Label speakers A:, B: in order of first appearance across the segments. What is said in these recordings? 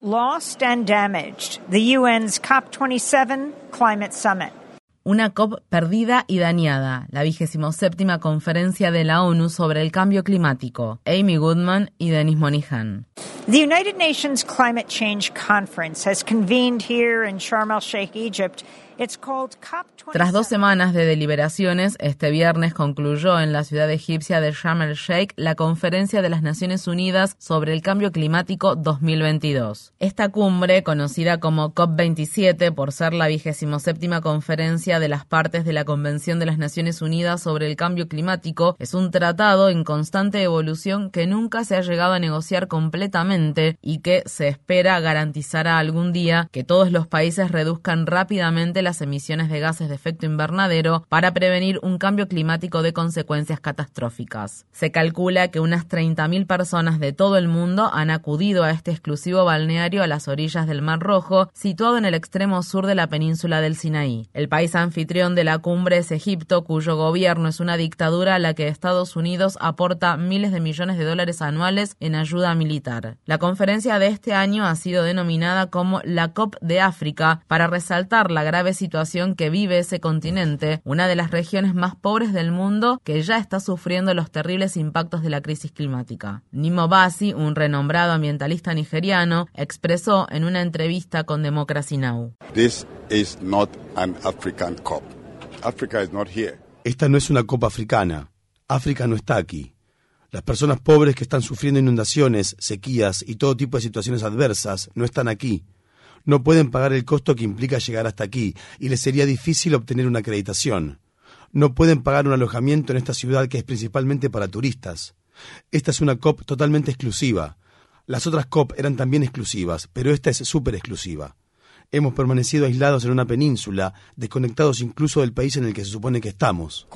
A: Lost and damaged. The UN's COP27 climate summit.
B: Una COP perdida y dañada, la vigésimo séptima conferencia de la ONU sobre el cambio climático. Amy Goodman y Denis Monihan.
A: The United Nations Climate Change Conference has convened here in Sharm el Sheikh, Egypt.
B: Tras dos semanas de deliberaciones, este viernes concluyó en la ciudad egipcia de Sharm el Sheikh la Conferencia de las Naciones Unidas sobre el Cambio Climático 2022. Esta cumbre, conocida como COP27 por ser la vigésimo séptima conferencia de las partes de la Convención de las Naciones Unidas sobre el Cambio Climático, es un tratado en constante evolución que nunca se ha llegado a negociar completamente y que se espera garantizará algún día que todos los países reduzcan rápidamente la las emisiones de gases de efecto invernadero para prevenir un cambio climático de consecuencias catastróficas. Se calcula que unas 30.000 personas de todo el mundo han acudido a este exclusivo balneario a las orillas del Mar Rojo, situado en el extremo sur de la península del Sinaí. El país anfitrión de la cumbre es Egipto, cuyo gobierno es una dictadura a la que Estados Unidos aporta miles de millones de dólares anuales en ayuda militar. La conferencia de este año ha sido denominada como la COP de África para resaltar la grave situación que vive ese continente, una de las regiones más pobres del mundo que ya está sufriendo los terribles impactos de la crisis climática. Nimo Basi, un renombrado ambientalista nigeriano, expresó en una entrevista con Democracy Now!
C: Esta no es una copa africana. África no está aquí. Las personas pobres que están sufriendo inundaciones, sequías y todo tipo de situaciones adversas no están aquí no pueden pagar el costo que implica llegar hasta aquí y les sería difícil obtener una acreditación. No pueden pagar un alojamiento en esta ciudad que es principalmente para turistas. Esta es una COP totalmente exclusiva. Las otras COP eran también exclusivas, pero esta es súper exclusiva. Hemos permanecido aislados en una península, desconectados incluso del país en el que se supone que estamos.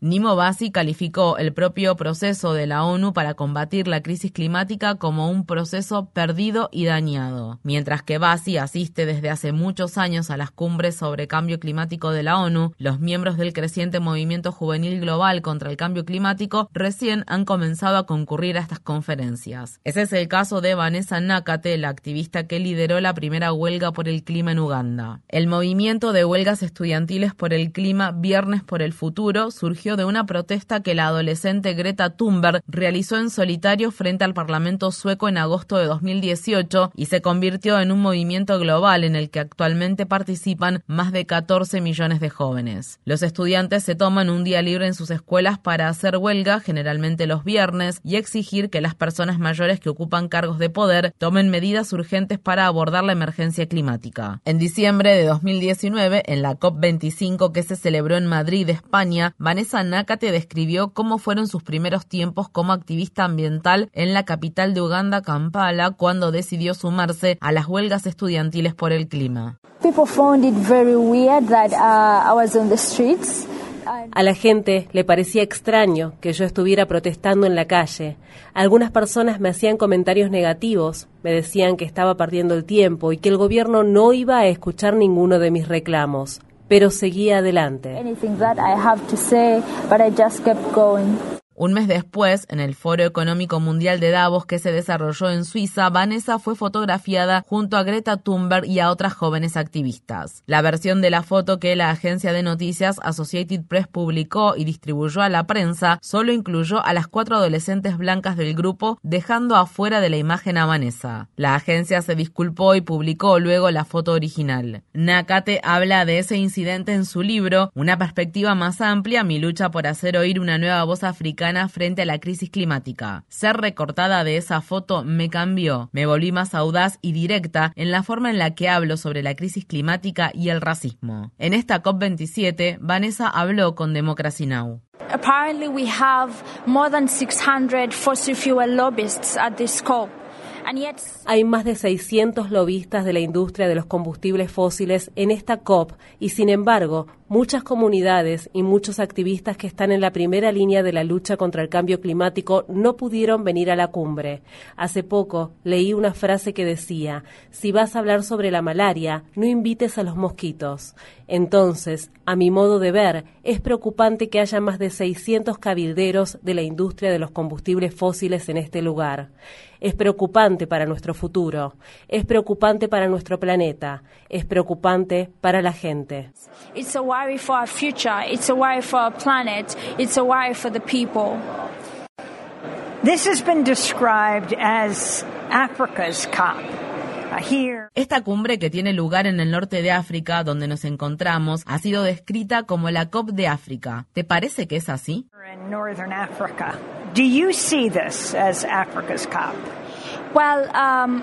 B: Nimo Basi calificó el propio proceso de la ONU para combatir la crisis climática como un proceso perdido y dañado. Mientras que Basi asiste desde hace muchos años a las cumbres sobre cambio climático de la ONU, los miembros del creciente movimiento juvenil global contra el cambio climático recién han comenzado a concurrir a estas conferencias. Ese es el caso de Vanessa Nakate, la activista que lideró la primera huelga por el clima en Uganda. El movimiento de huelgas estudiantiles por el clima Viernes por el Futuro surgió de una protesta que la adolescente Greta Thunberg realizó en solitario frente al Parlamento sueco en agosto de 2018 y se convirtió en un movimiento global en el que actualmente participan más de 14 millones de jóvenes. Los estudiantes se toman un día libre en sus escuelas para hacer huelga, generalmente los viernes, y exigir que las personas mayores que ocupan cargos de poder tomen medidas urgentes para abordar la emergencia climática. En diciembre de 2019, en la COP25 que se celebró en Madrid, España, Vanessa Nakate describió cómo fueron sus primeros tiempos como activista ambiental en la capital de Uganda, Kampala, cuando decidió sumarse a las huelgas estudiantiles por el clima.
D: A la gente le parecía extraño que yo estuviera protestando en la calle. Algunas personas me hacían comentarios negativos, me decían que estaba perdiendo el tiempo y que el gobierno no iba a escuchar ninguno de mis reclamos pero seguía adelante.
B: Un mes después, en el Foro Económico Mundial de Davos que se desarrolló en Suiza, Vanessa fue fotografiada junto a Greta Thunberg y a otras jóvenes activistas. La versión de la foto que la agencia de noticias Associated Press publicó y distribuyó a la prensa solo incluyó a las cuatro adolescentes blancas del grupo, dejando afuera de la imagen a Vanessa. La agencia se disculpó y publicó luego la foto original. Nakate habla de ese incidente en su libro, Una perspectiva más amplia, mi lucha por hacer oír una nueva voz africana frente a la crisis climática. Ser recortada de esa foto me cambió. Me volví más audaz y directa en la forma en la que hablo sobre la crisis climática y el racismo. En esta COP27, Vanessa habló con Democracy Now!
E: Apparently we have more than 600 fossil fuel lobbyists at this COP.
D: Hay más de 600 lobistas de la industria de los combustibles fósiles en esta COP y sin embargo Muchas comunidades y muchos activistas que están en la primera línea de la lucha contra el cambio climático no pudieron venir a la cumbre. Hace poco leí una frase que decía, si vas a hablar sobre la malaria, no invites a los mosquitos. Entonces, a mi modo de ver, es preocupante que haya más de 600 cabilderos de la industria de los combustibles fósiles en este lugar. Es preocupante para nuestro futuro, es preocupante para nuestro planeta, es preocupante para la gente.
E: Worry for our future, it's a worry for our planet, it's a worry for the people.
A: This has been described as Africa's COP.
B: Esta cumbre que tiene lugar en el norte de África, donde nos encontramos, ha sido descrita como la COP de África. ¿Te parece que es así?
A: Do you see this as Africa's COP?
E: Well, um,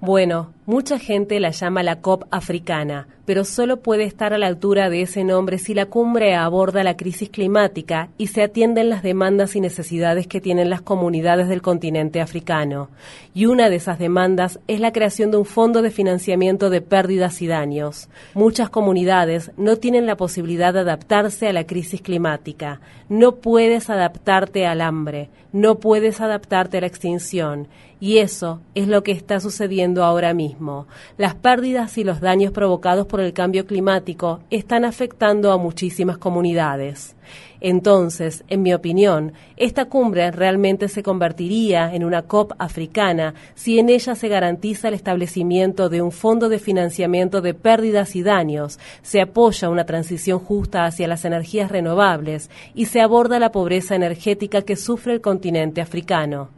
D: Bueno, mucha gente la llama la COP africana, pero solo puede estar a la altura de ese nombre si la cumbre aborda la crisis climática y se atienden las demandas y necesidades que tienen las comunidades del continente africano. Y una de esas demandas es la creación de un fondo de financiamiento de pérdidas y daños. Muchas comunidades no tienen la posibilidad de adaptarse a la crisis climática. No puedes adaptarte al hambre, no puedes adaptarte a extinción. Y eso es lo que está sucediendo ahora mismo. Las pérdidas y los daños provocados por el cambio climático están afectando a muchísimas comunidades. Entonces, en mi opinión, esta cumbre realmente se convertiría en una COP africana si en ella se garantiza el establecimiento de un fondo de financiamiento de pérdidas y daños, se apoya una transición justa hacia las energías renovables y se aborda la pobreza energética que sufre el continente africano.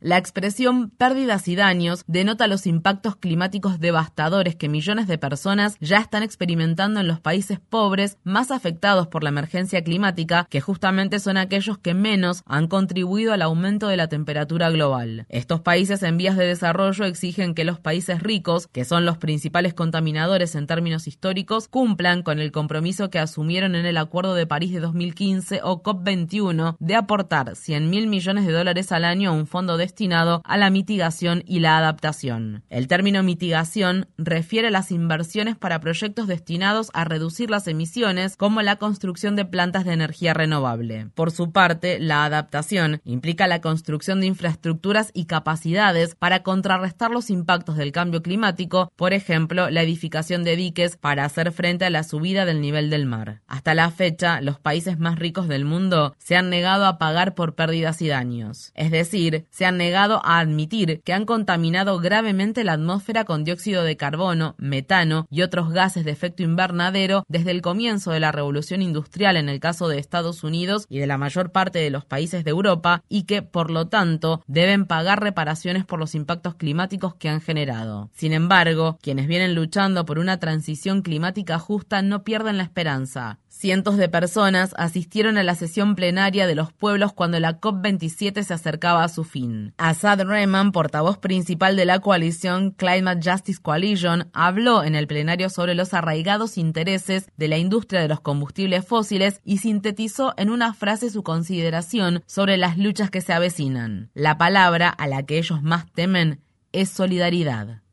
B: La expresión pérdidas y daños denota los impactos climáticos devastadores que millones de personas ya están experimentando en los países pobres más afectados por la emergencia climática, que justamente son aquellos que menos han contribuido al aumento de la temperatura global. Estos países en vías de desarrollo exigen que los países ricos, que son los principales contaminadores en términos históricos, cumplan con el compromiso que asumieron en el Acuerdo de París de 2015 o COP21 de aportar 100 mil millones de dólares al año a un fondo destinado a la mitigación y la adaptación. El término mitigación refiere a las inversiones para proyectos de destinados a reducir las emisiones, como la construcción de plantas de energía renovable. Por su parte, la adaptación implica la construcción de infraestructuras y capacidades para contrarrestar los impactos del cambio climático, por ejemplo, la edificación de diques para hacer frente a la subida del nivel del mar. Hasta la fecha, los países más ricos del mundo se han negado a pagar por pérdidas y daños. Es decir, se han negado a admitir que han contaminado gravemente la atmósfera con dióxido de carbono, metano y otros de efecto invernadero desde el comienzo de la revolución industrial en el caso de Estados Unidos y de la mayor parte de los países de Europa y que, por lo tanto, deben pagar reparaciones por los impactos climáticos que han generado. Sin embargo, quienes vienen luchando por una transición climática justa no pierden la esperanza. Cientos de personas asistieron a la sesión plenaria de los pueblos cuando la COP27 se acercaba a su fin. Assad Rehman, portavoz principal de la coalición Climate Justice Coalition, habló en el plenario sobre los arraigados intereses de la industria de los combustibles fósiles y sintetizó en una frase su consideración sobre las luchas que se avecinan. La palabra a la que ellos más temen es solidaridad.